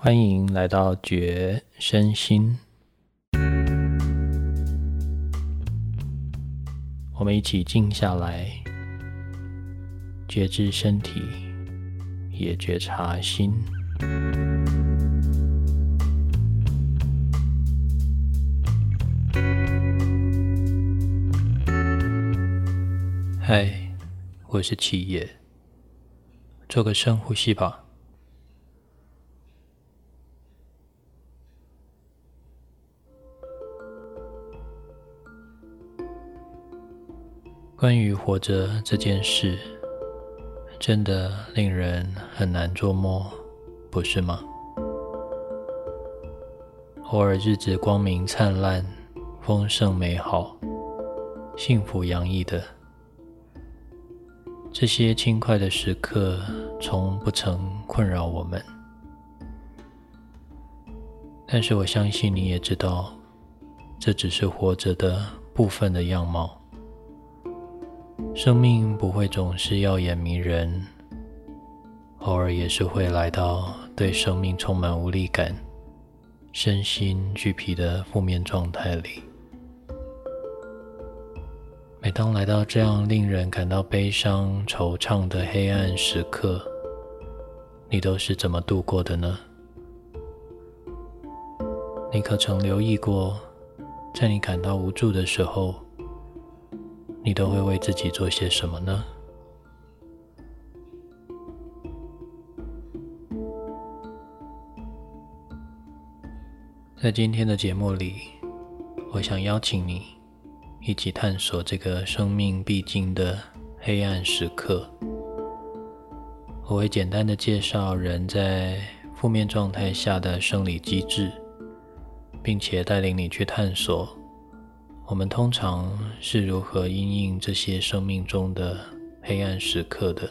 欢迎来到觉身心，我们一起静下来，觉知身体，也觉察心。嗨，我是七叶，做个深呼吸吧。关于活着这件事，真的令人很难捉摸，不是吗？偶尔日子光明灿烂、丰盛美好、幸福洋溢的这些轻快的时刻，从不曾困扰我们。但是我相信你也知道，这只是活着的部分的样貌。生命不会总是耀眼迷人，偶尔也是会来到对生命充满无力感、身心俱疲的负面状态里。每当来到这样令人感到悲伤、惆怅的黑暗时刻，你都是怎么度过的呢？你可曾留意过，在你感到无助的时候？你都会为自己做些什么呢？在今天的节目里，我想邀请你一起探索这个生命必经的黑暗时刻。我会简单的介绍人在负面状态下的生理机制，并且带领你去探索。我们通常是如何应应这些生命中的黑暗时刻的？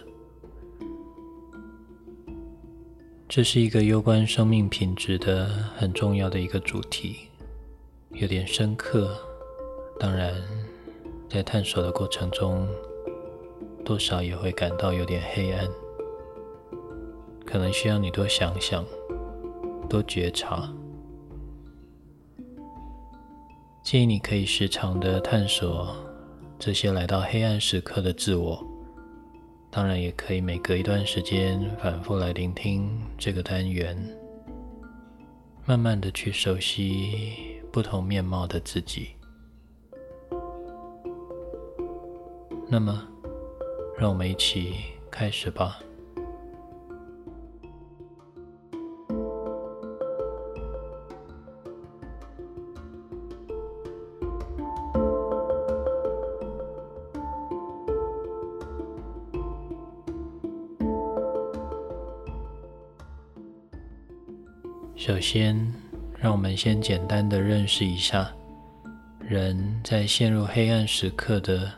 这是一个攸关生命品质的很重要的一个主题，有点深刻。当然，在探索的过程中，多少也会感到有点黑暗，可能需要你多想想，多觉察。建议你可以时常的探索这些来到黑暗时刻的自我，当然也可以每隔一段时间反复来聆听这个单元，慢慢的去熟悉不同面貌的自己。那么，让我们一起开始吧。首先，让我们先简单的认识一下人在陷入黑暗时刻的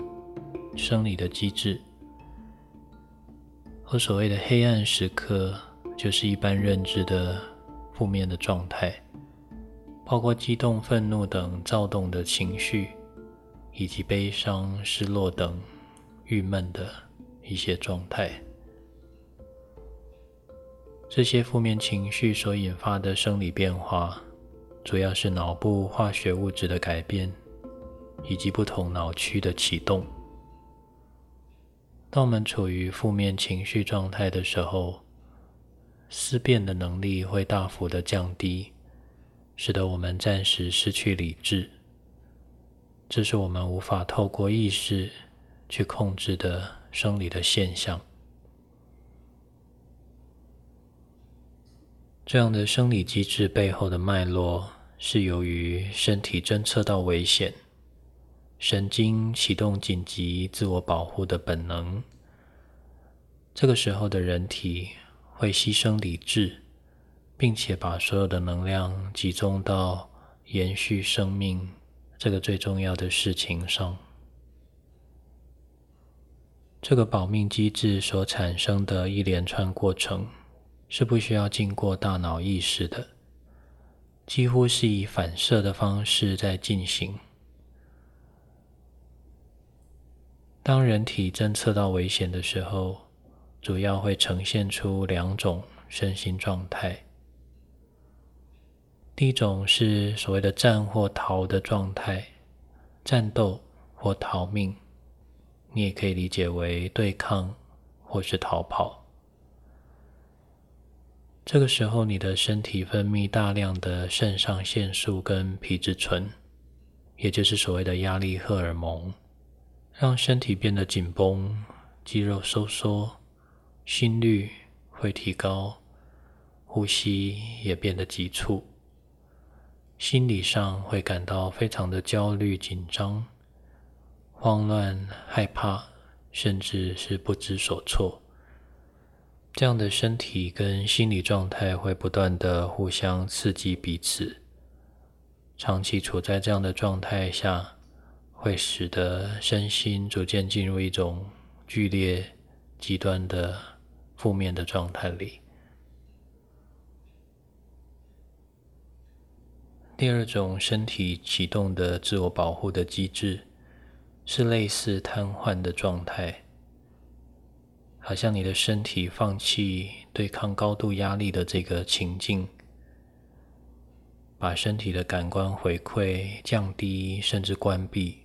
生理的机制。我所谓的黑暗时刻，就是一般认知的负面的状态，包括激动、愤怒等躁动的情绪，以及悲伤、失落等郁闷的一些状态。这些负面情绪所引发的生理变化，主要是脑部化学物质的改变，以及不同脑区的启动。当我们处于负面情绪状态的时候，思辨的能力会大幅的降低，使得我们暂时失去理智。这是我们无法透过意识去控制的生理的现象。这样的生理机制背后的脉络，是由于身体侦测到危险，神经启动紧急自我保护的本能。这个时候的人体会牺牲理智，并且把所有的能量集中到延续生命这个最重要的事情上。这个保命机制所产生的一连串过程。是不需要经过大脑意识的，几乎是以反射的方式在进行。当人体侦测到危险的时候，主要会呈现出两种身心状态。第一种是所谓的战或逃的状态，战斗或逃命，你也可以理解为对抗或是逃跑。这个时候，你的身体分泌大量的肾上腺素跟皮质醇，也就是所谓的压力荷尔蒙，让身体变得紧绷，肌肉收缩，心率会提高，呼吸也变得急促。心理上会感到非常的焦虑、紧张、慌乱、害怕，甚至是不知所措。这样的身体跟心理状态会不断的互相刺激彼此。长期处在这样的状态下，会使得身心逐渐进入一种剧烈、极端的负面的状态里。第二种身体启动的自我保护的机制，是类似瘫痪的状态，好像你的身体放弃对抗高度压力的这个情境，把身体的感官回馈降低，甚至关闭，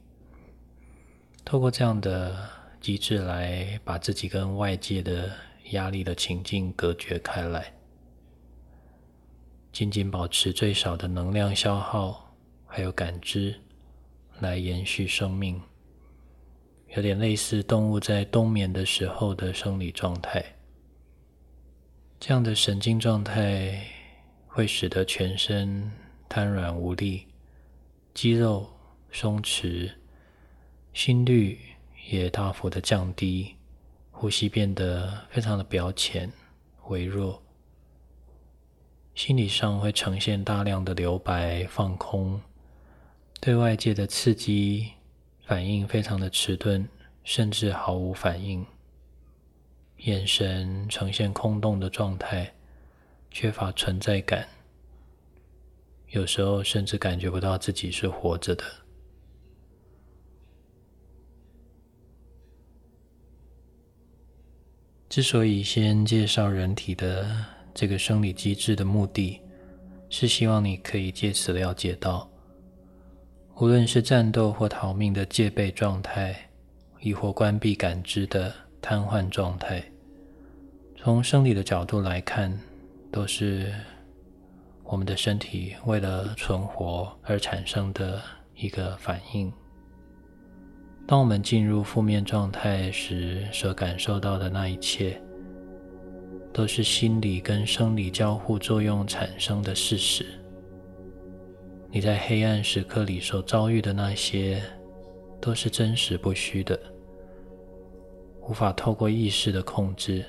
透过这样的机制来把自己跟外界的压力的情境隔绝开来。仅仅保持最少的能量消耗，还有感知，来延续生命，有点类似动物在冬眠的时候的生理状态。这样的神经状态会使得全身瘫软无力，肌肉松弛，心率也大幅的降低，呼吸变得非常的表浅、微弱。心理上会呈现大量的留白、放空，对外界的刺激反应非常的迟钝，甚至毫无反应。眼神呈现空洞的状态，缺乏存在感，有时候甚至感觉不到自己是活着的。之所以先介绍人体的。这个生理机制的目的是希望你可以借此了解到，无论是战斗或逃命的戒备状态，亦或关闭感知的瘫痪状态，从生理的角度来看，都是我们的身体为了存活而产生的一个反应。当我们进入负面状态时，所感受到的那一切。都是心理跟生理交互作用产生的事实。你在黑暗时刻里所遭遇的那些，都是真实不虚的，无法透过意识的控制，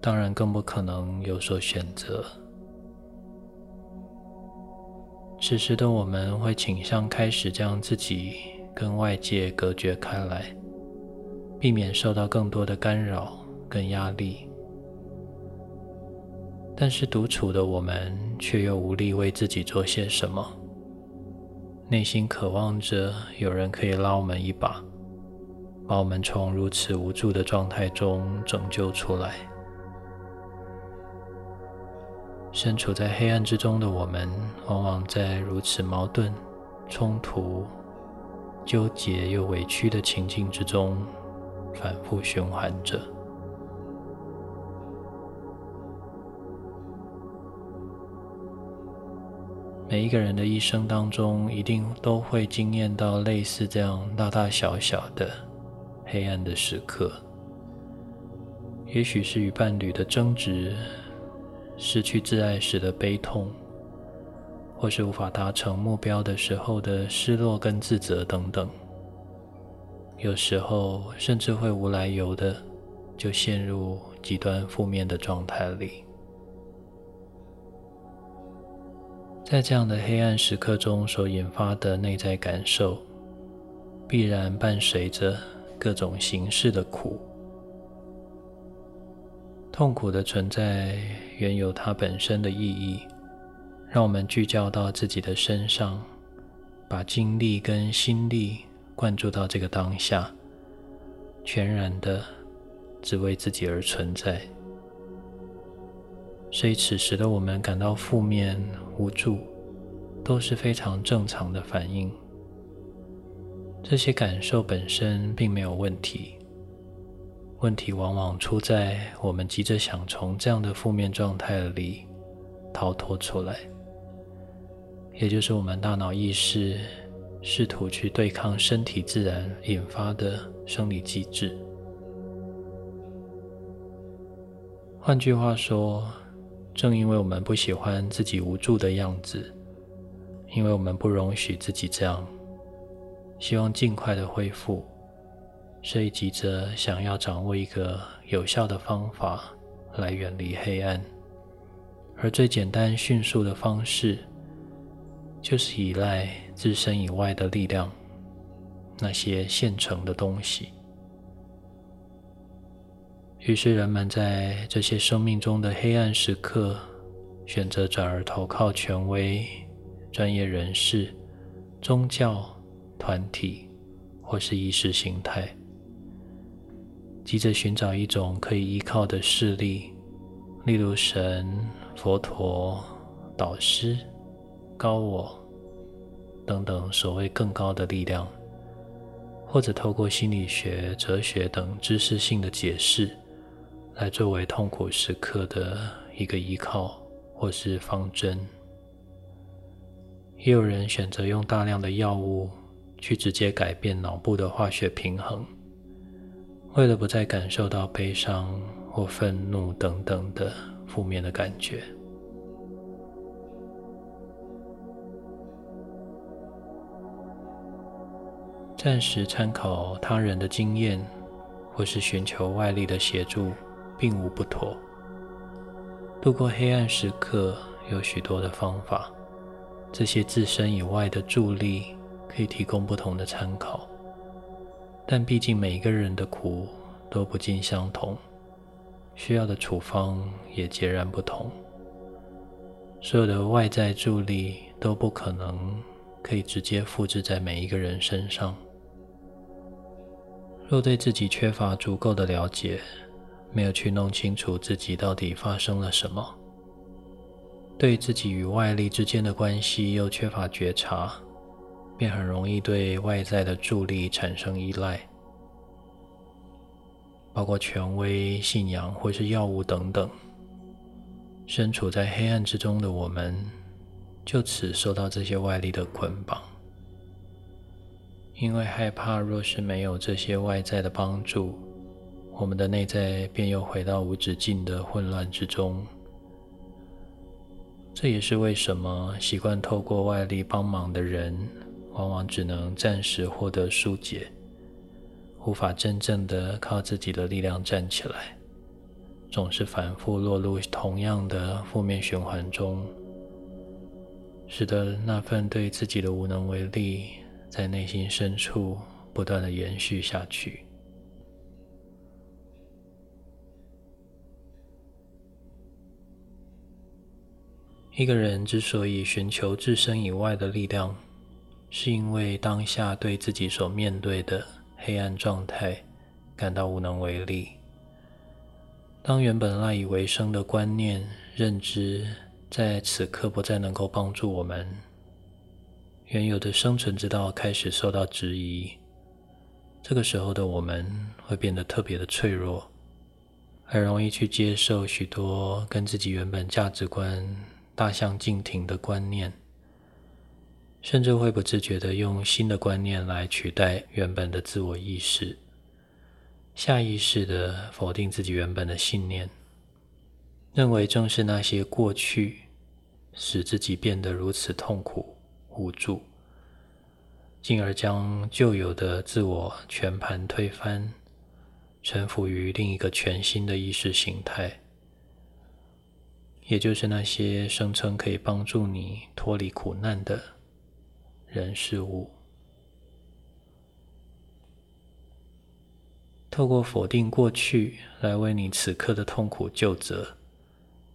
当然更不可能有所选择。此时的我们会倾向开始将自己跟外界隔绝开来，避免受到更多的干扰跟压力。但是独处的我们却又无力为自己做些什么，内心渴望着有人可以拉我们一把，把我们从如此无助的状态中拯救出来。身处在黑暗之中的我们，往往在如此矛盾、冲突、纠结又委屈的情境之中反复循环着。每一个人的一生当中，一定都会经验到类似这样大大小小的黑暗的时刻。也许是与伴侣的争执，失去挚爱时的悲痛，或是无法达成目标的时候的失落跟自责等等。有时候甚至会无来由的就陷入极端负面的状态里。在这样的黑暗时刻中所引发的内在感受，必然伴随着各种形式的苦。痛苦的存在原有它本身的意义，让我们聚焦到自己的身上，把精力跟心力灌注到这个当下，全然的只为自己而存在。所以，此时的我们感到负面、无助、都是非常正常的反应。这些感受本身并没有问题，问题往往出在我们急着想从这样的负面状态里逃脱出来，也就是我们大脑意识试图去对抗身体自然引发的生理机制。换句话说，正因为我们不喜欢自己无助的样子，因为我们不容许自己这样。希望尽快的恢复，所以急着想要掌握一个有效的方法来远离黑暗，而最简单迅速的方式，就是依赖自身以外的力量，那些现成的东西。于是人们在这些生命中的黑暗时刻，选择转而投靠权威、专业人士、宗教。团体，或是意识形态，急着寻找一种可以依靠的势力，例如神、佛陀、导师、高我等等所谓更高的力量，或者透过心理学、哲学等知识性的解释，来作为痛苦时刻的一个依靠或是方针。也有人选择用大量的药物。去直接改变脑部的化学平衡，为了不再感受到悲伤或愤怒等等的负面的感觉。暂时参考他人的经验，或是寻求外力的协助，并无不妥。度过黑暗时刻有许多的方法，这些自身以外的助力。可以提供不同的参考，但毕竟每一个人的苦都不尽相同，需要的处方也截然不同。所有的外在助力都不可能可以直接复制在每一个人身上。若对自己缺乏足够的了解，没有去弄清楚自己到底发生了什么，对自己与外力之间的关系又缺乏觉察。便很容易对外在的助力产生依赖，包括权威、信仰或是药物等等。身处在黑暗之中的我们，就此受到这些外力的捆绑，因为害怕若是没有这些外在的帮助，我们的内在便又回到无止境的混乱之中。这也是为什么习惯透过外力帮忙的人。往往只能暂时获得疏解，无法真正的靠自己的力量站起来，总是反复落入同样的负面循环中，使得那份对自己的无能为力在内心深处不断的延续下去。一个人之所以寻求自身以外的力量，是因为当下对自己所面对的黑暗状态感到无能为力。当原本赖以为生的观念、认知在此刻不再能够帮助我们，原有的生存之道开始受到质疑。这个时候的我们会变得特别的脆弱，很容易去接受许多跟自己原本价值观大相径庭的观念。甚至会不自觉地用新的观念来取代原本的自我意识，下意识地否定自己原本的信念，认为正是那些过去使自己变得如此痛苦无助，进而将旧有的自我全盘推翻，臣服于另一个全新的意识形态，也就是那些声称可以帮助你脱离苦难的。人事物，透过否定过去来为你此刻的痛苦救责，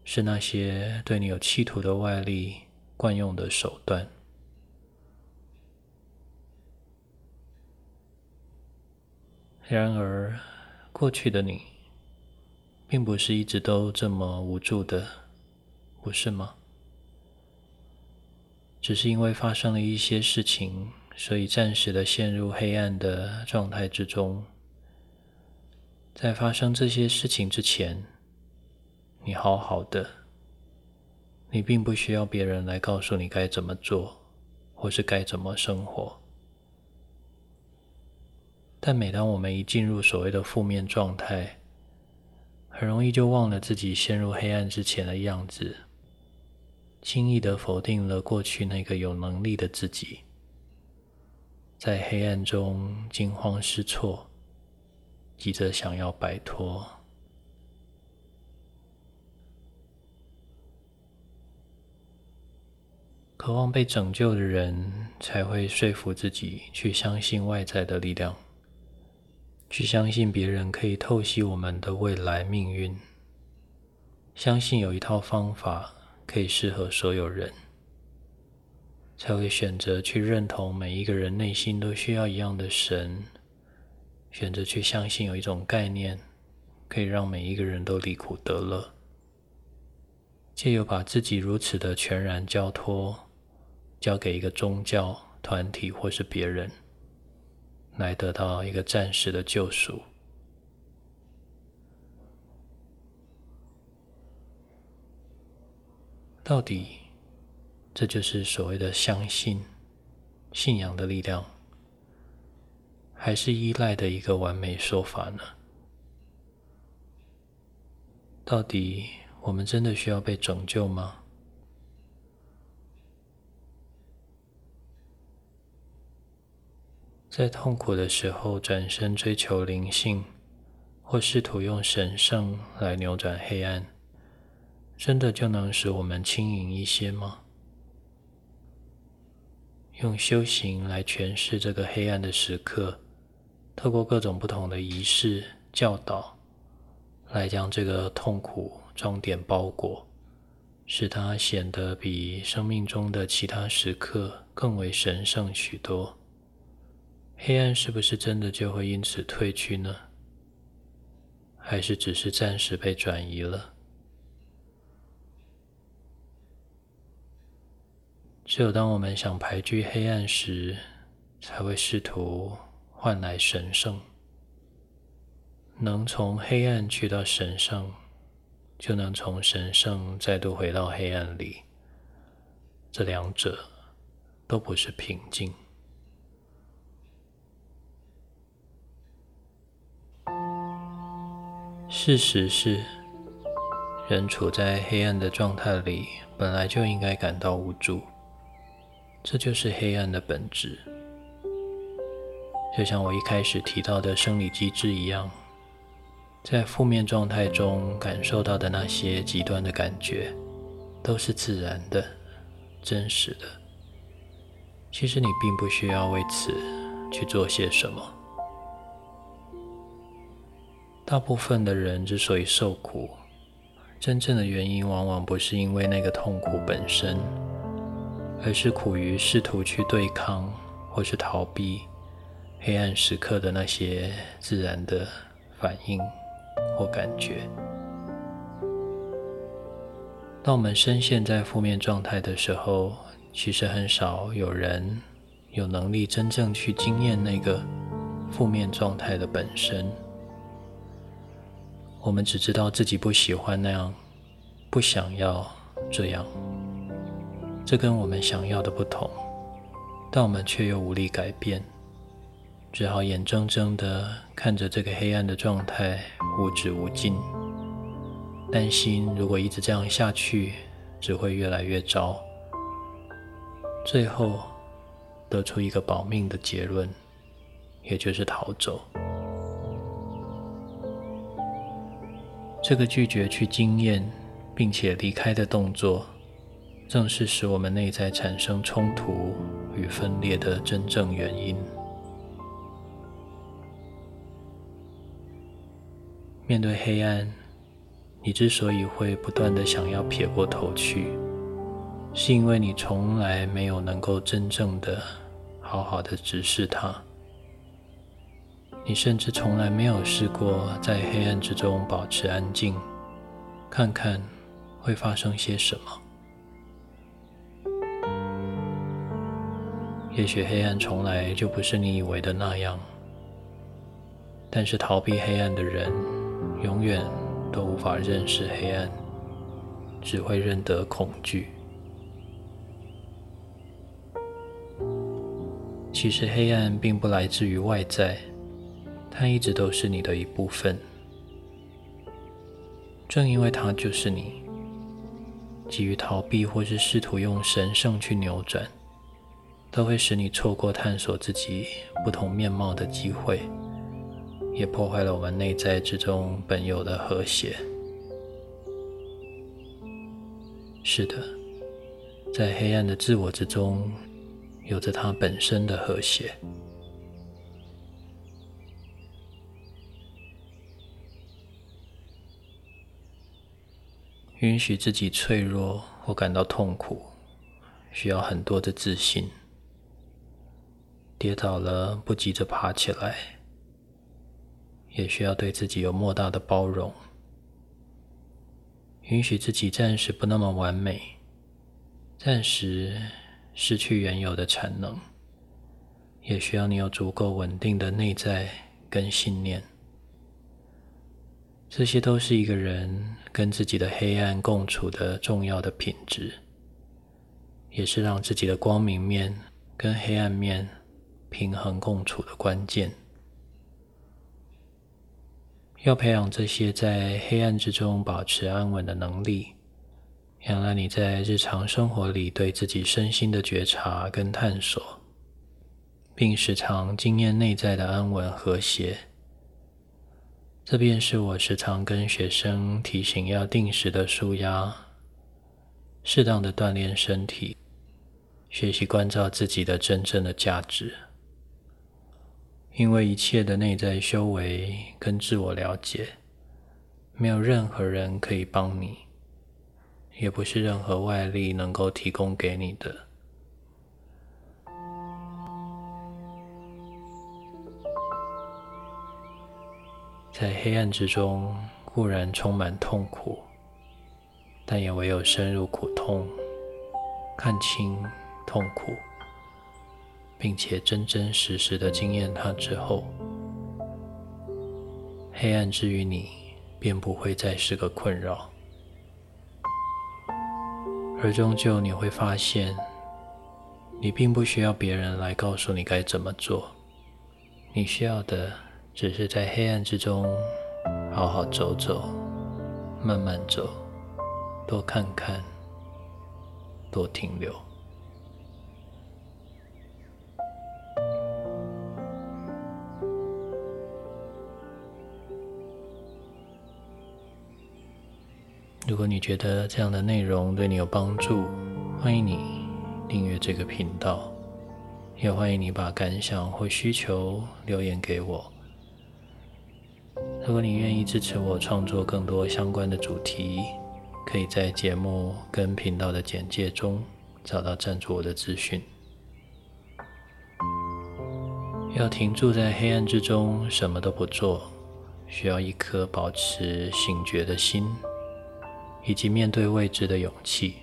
是那些对你有企图的外力惯用的手段。然而，过去的你，并不是一直都这么无助的，不是吗？只是因为发生了一些事情，所以暂时的陷入黑暗的状态之中。在发生这些事情之前，你好好的，你并不需要别人来告诉你该怎么做，或是该怎么生活。但每当我们一进入所谓的负面状态，很容易就忘了自己陷入黑暗之前的样子。轻易的否定了过去那个有能力的自己，在黑暗中惊慌失措，急着想要摆脱。渴望被拯救的人，才会说服自己去相信外在的力量，去相信别人可以透析我们的未来命运，相信有一套方法。可以适合所有人，才会选择去认同每一个人内心都需要一样的神，选择去相信有一种概念，可以让每一个人都离苦得乐，借由把自己如此的全然交托，交给一个宗教团体或是别人，来得到一个暂时的救赎。到底，这就是所谓的相信、信仰的力量，还是依赖的一个完美说法呢？到底我们真的需要被拯救吗？在痛苦的时候转身追求灵性，或试图用神圣来扭转黑暗？真的就能使我们轻盈一些吗？用修行来诠释这个黑暗的时刻，透过各种不同的仪式教导，来将这个痛苦装点包裹，使它显得比生命中的其他时刻更为神圣许多。黑暗是不是真的就会因此退去呢？还是只是暂时被转移了？只有当我们想排拒黑暗时，才会试图换来神圣。能从黑暗去到神圣，就能从神圣再度回到黑暗里。这两者都不是平静。事实是，人处在黑暗的状态里，本来就应该感到无助。这就是黑暗的本质，就像我一开始提到的生理机制一样，在负面状态中感受到的那些极端的感觉，都是自然的、真实的。其实你并不需要为此去做些什么。大部分的人之所以受苦，真正的原因往往不是因为那个痛苦本身。而是苦于试图去对抗或是逃避黑暗时刻的那些自然的反应或感觉。当我们深陷在负面状态的时候，其实很少有人有能力真正去经验那个负面状态的本身。我们只知道自己不喜欢那样，不想要这样。这跟我们想要的不同，但我们却又无力改变，只好眼睁睁地看着这个黑暗的状态无止无尽，担心如果一直这样下去，只会越来越糟，最后得出一个保命的结论，也就是逃走。这个拒绝去经验并且离开的动作。正是使我们内在产生冲突与分裂的真正原因。面对黑暗，你之所以会不断的想要撇过头去，是因为你从来没有能够真正的好好的直视它。你甚至从来没有试过在黑暗之中保持安静，看看会发生些什么。也许黑暗从来就不是你以为的那样，但是逃避黑暗的人，永远都无法认识黑暗，只会认得恐惧。其实黑暗并不来自于外在，它一直都是你的一部分。正因为它就是你，急于逃避或是试图用神圣去扭转。都会使你错过探索自己不同面貌的机会，也破坏了我们内在之中本有的和谐。是的，在黑暗的自我之中，有着它本身的和谐。允许自己脆弱或感到痛苦，需要很多的自信。跌倒了，不急着爬起来，也需要对自己有莫大的包容，允许自己暂时不那么完美，暂时失去原有的产能，也需要你有足够稳定的内在跟信念。这些都是一个人跟自己的黑暗共处的重要的品质，也是让自己的光明面跟黑暗面。平衡共处的关键，要培养这些在黑暗之中保持安稳的能力，养让你在日常生活里对自己身心的觉察跟探索，并时常经验内在的安稳和谐。这便是我时常跟学生提醒要定时的舒压，适当的锻炼身体，学习关照自己的真正的价值。因为一切的内在修为跟自我了解，没有任何人可以帮你，也不是任何外力能够提供给你的。在黑暗之中，固然充满痛苦，但也唯有深入苦痛，看清痛苦。并且真真实实的经验它之后，黑暗之于你便不会再是个困扰，而终究你会发现，你并不需要别人来告诉你该怎么做，你需要的只是在黑暗之中好好走走，慢慢走，多看看，多停留。如果你觉得这样的内容对你有帮助，欢迎你订阅这个频道，也欢迎你把感想或需求留言给我。如果你愿意支持我创作更多相关的主题，可以在节目跟频道的简介中找到赞助我的资讯。要停住在黑暗之中什么都不做，需要一颗保持醒觉的心。以及面对未知的勇气，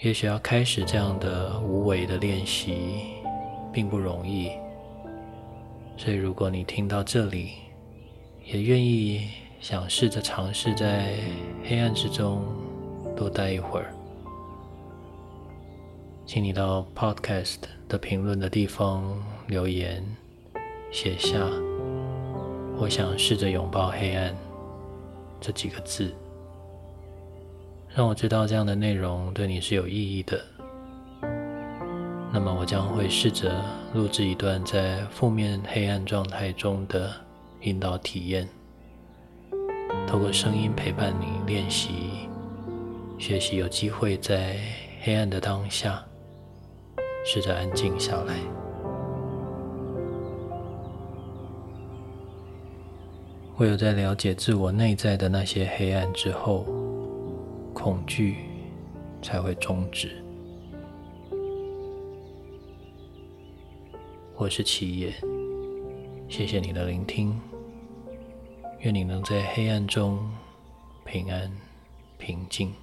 也许要开始这样的无为的练习，并不容易。所以，如果你听到这里，也愿意想试着尝试在黑暗之中多待一会儿，请你到 Podcast 的评论的地方留言，写下“我想试着拥抱黑暗”这几个字。让我知道这样的内容对你是有意义的，那么我将会试着录制一段在负面黑暗状态中的引导体验，透过声音陪伴你练习，学习有机会在黑暗的当下试着安静下来。唯有在了解自我内在的那些黑暗之后。恐惧才会终止。我是七叶，谢谢你的聆听。愿你能在黑暗中平安平静。